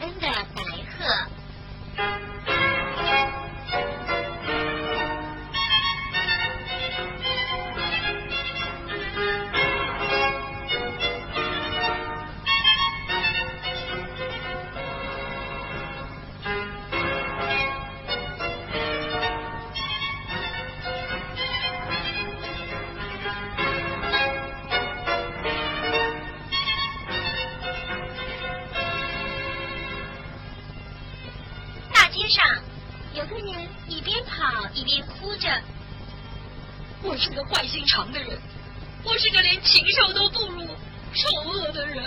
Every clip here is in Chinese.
恩的白鹤。坏心肠的人，我是个连禽兽都不如、丑恶的人。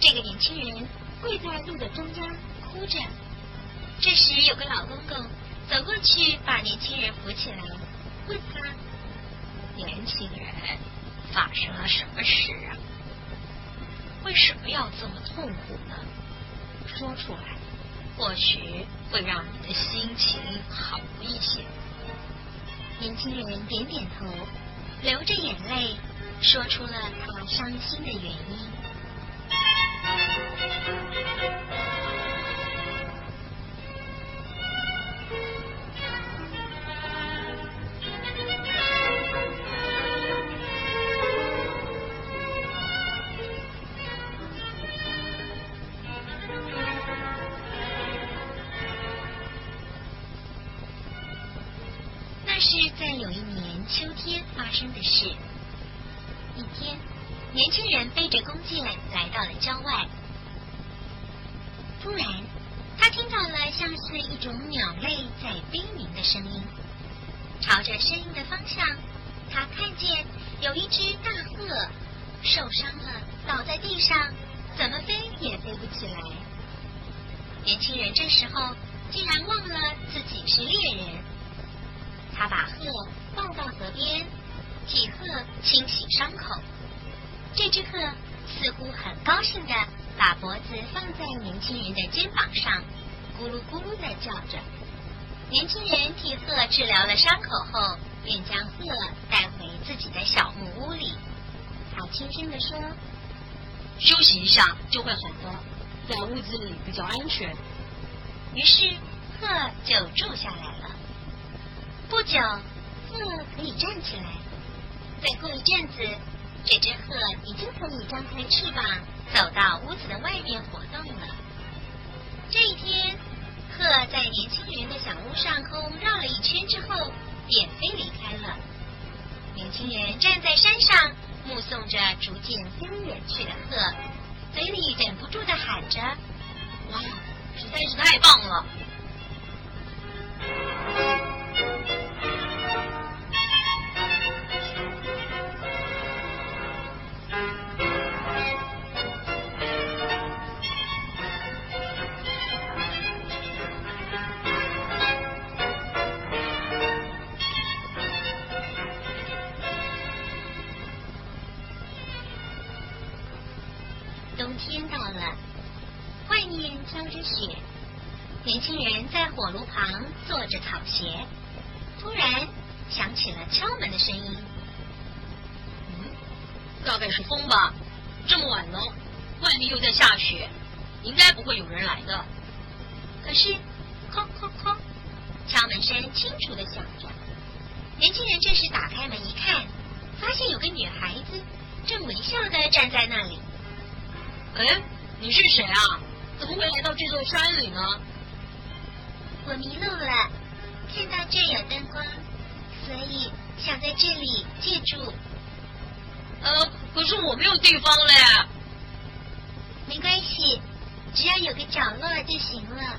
这个年轻人跪在路的中央哭着。这时，有个老公公走过去，把年轻人扶起来，问他：“年轻人，发生了什么事啊？为什么要这么痛苦呢？说出来，或许会让你的心情好一些。”年轻人点点头，流着眼泪，说出了他伤心的原因。秋天发生的事。一天，年轻人背着弓箭来到了郊外。突然，他听到了像是一种鸟类在悲鸣的声音。朝着声音的方向，他看见有一只大鹤受伤了，倒在地上，怎么飞也飞不起来。年轻人这时候竟然忘了自己是猎人。他把鹤抱到河边，替鹤清洗伤口。这只鹤似乎很高兴的把脖子放在年轻人的肩膀上，咕噜咕噜的叫着。年轻人替鹤治疗了伤口后，便将鹤带回自己的小木屋里。他轻声的说：“休息一下就会好的，在屋子里比较安全。”于是鹤就住下来了。不久，鹤可以站起来。再过一阵子，这只鹤已经可以张开翅膀，走到屋子的外面活动了。这一天，鹤在年轻人的小屋上空绕了一圈之后，便飞离开了。年轻人站在山上，目送着逐渐飞远去的鹤，嘴里忍不住的喊着：“哇，实在是太棒了！”敲门的声音。嗯，大概是风吧。这么晚了，外面又在下雪，应该不会有人来的。可是，哐哐哐，敲门声清楚的响着。年轻人这时打开门一看，发现有个女孩子正微笑的站在那里。哎，你是谁啊？怎么会来到这座山里呢？我迷路了，看到这有灯光，所以想在这里借住。呃，可是我没有地方了。没关系，只要有个角落就行了。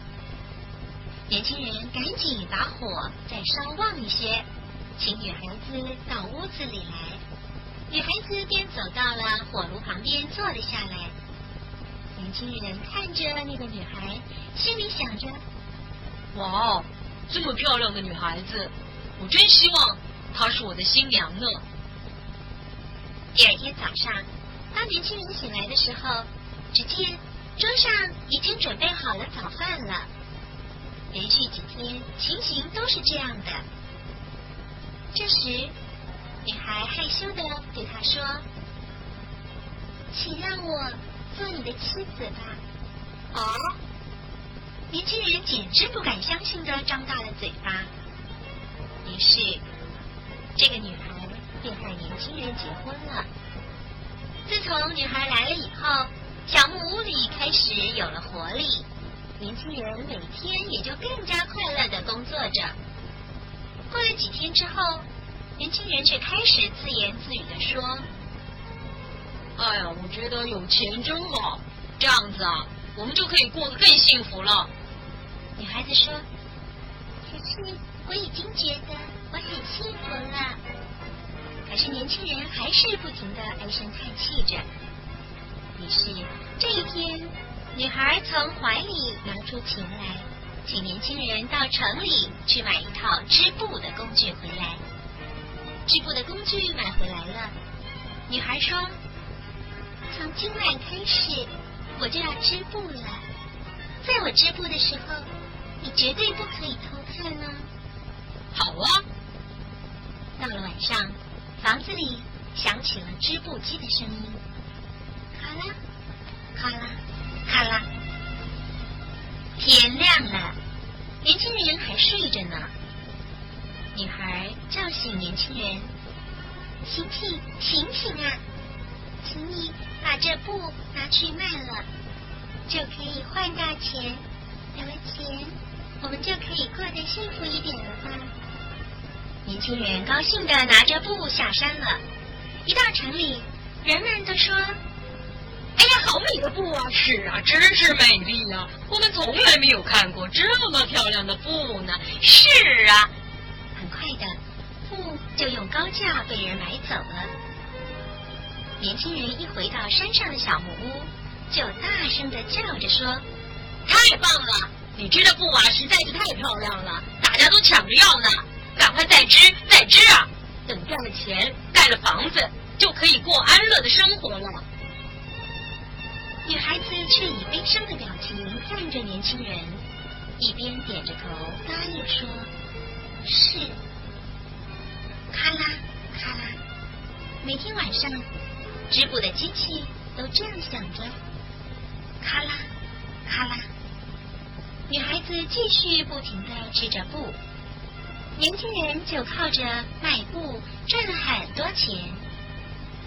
年轻人赶紧把火再烧旺一些，请女孩子到屋子里来。女孩子便走到了火炉旁边坐了下来。年轻人看着那个女孩，心里想着：“哇，这么漂亮的女孩子，我真希望她是我的新娘呢。”第二天早上，当年轻人醒来的时候，只见桌上已经准备好了早饭了。连续几天情形都是这样的。这时，女孩害羞的对他说：“请让我做你的妻子吧。”哦，年轻人简直不敢相信的张大了嘴巴。年轻人结婚了。自从女孩来了以后，小木屋里开始有了活力，年轻人每天也就更加快乐的工作着。过了几天之后，年轻人却开始自言自语的说：“哎呀，我觉得有钱真好，这样子啊，我们就可以过得更幸福了。”女孩子说：“可是我已经觉得我很幸福了。”可是年轻人还是不停的唉声叹气着。于是这一天，女孩从怀里拿出钱来，请年轻人到城里去买一套织布的工具回来。织布的工具买回来了，女孩说：“从今晚开始，我就要织布了。在我织布的时候，你绝对不可以偷看哦。”好啊。到了晚上。房子里响起了织布机的声音，咔啦，咔啦，咔啦。天亮了，年轻人还睡着呢。女孩叫醒年轻人：“醒醒，醒醒啊！请你把这布拿去卖了，就可以换大钱。有了钱，我们就可以过得幸福一点了吧？”年轻人高兴的拿着布下山了。一到城里，人们都说：“哎呀，好美的布啊！是啊，真是美丽呀！我们从来没有看过这么漂亮的布呢。”是啊，很快的，布就用高价被人买走了。年轻人一回到山上的小木屋，就大声的叫着说：“太棒了！你织的布啊，实在是太漂亮了，大家都抢着要呢。”赶快再织再织啊！等赚了钱，盖了房子，就可以过安乐的生活了。女孩子却以悲伤的表情看着年轻人，一边点着头答应说：“是。”咔啦咔啦，每天晚上织布的机器都这样响着。咔啦咔啦，女孩子继续不停的织着布。年轻人就靠着卖布赚了很多钱，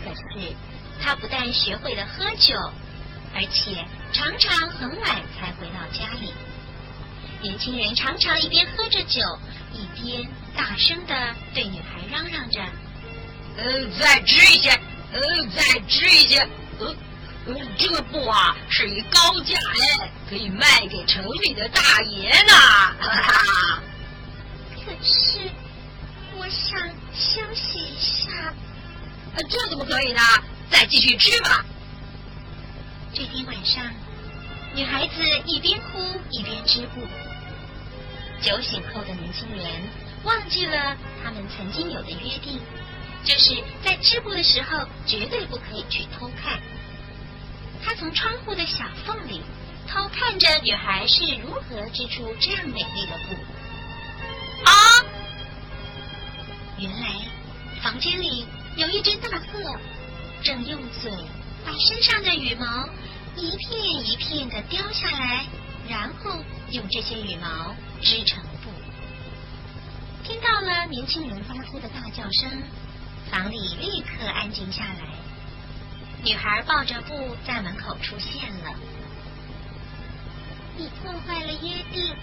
可是他不但学会了喝酒，而且常常很晚才回到家里。年轻人常常一边喝着酒，一边大声的对女孩嚷嚷着：“呃，再织一些，呃，再织一些，呃，呃，这个布啊是以高价哎，可以卖给城里的大爷呢。”哈哈。可是，我想休息一下。这怎么可以呢？再继续织吧。这天晚上，女孩子一边哭一边织布。酒醒后的年轻人忘记了他们曾经有的约定，就是在织布的时候绝对不可以去偷看。他从窗户的小缝里偷看着女孩是如何织出这样美丽的布。原来房间里有一只大鹤，正用嘴把身上的羽毛一片一片的叼下来，然后用这些羽毛织成布。听到了年轻人发出的大叫声，房里立刻安静下来。女孩抱着布在门口出现了。你破坏了约定。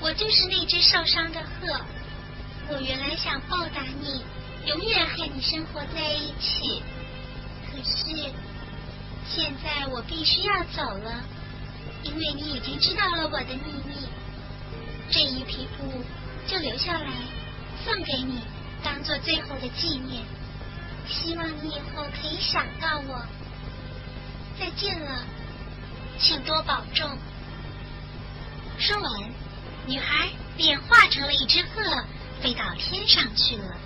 我就是那只受伤的鹤，我原来想报答你，永远和你生活在一起。可是现在我必须要走了，因为你已经知道了我的秘密。这一匹布就留下来，送给你，当做最后的纪念。希望你以后可以想到我。再见了，请多保重。说完。女孩便化成了一只鹤，飞到天上去了。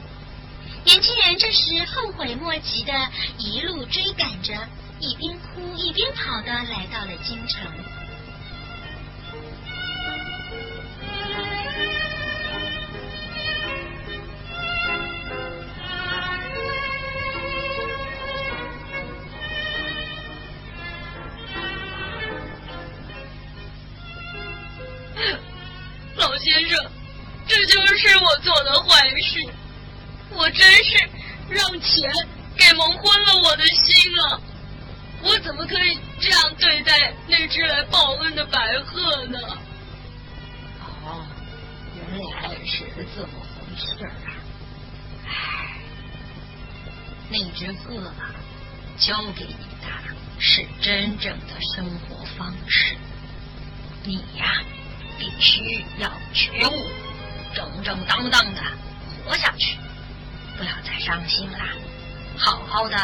年轻人这时后悔莫及的，一路追赶着，一边哭一边跑的来到了京城。只来报恩的白鹤呢？哦，原来是这么回事啊！唉，那只鹤啊，教给你的是真正的生活方式。你呀，必须要觉悟，正正当当的活下去，不要再伤心了，好好的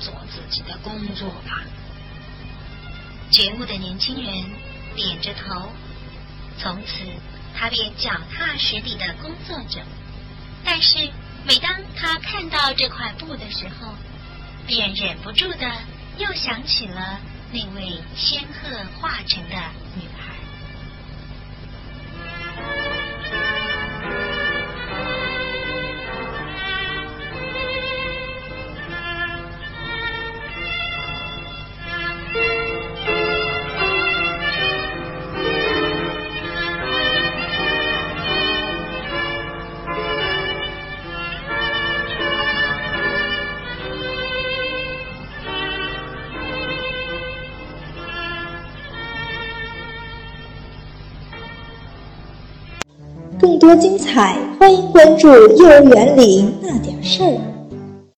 做自己的工作吧。觉悟的年轻人点着头，从此他便脚踏实地的工作着。但是每当他看到这块布的时候，便忍不住的又想起了那位仙鹤化成的女多精彩，欢迎关注《幼儿园里那点事儿》。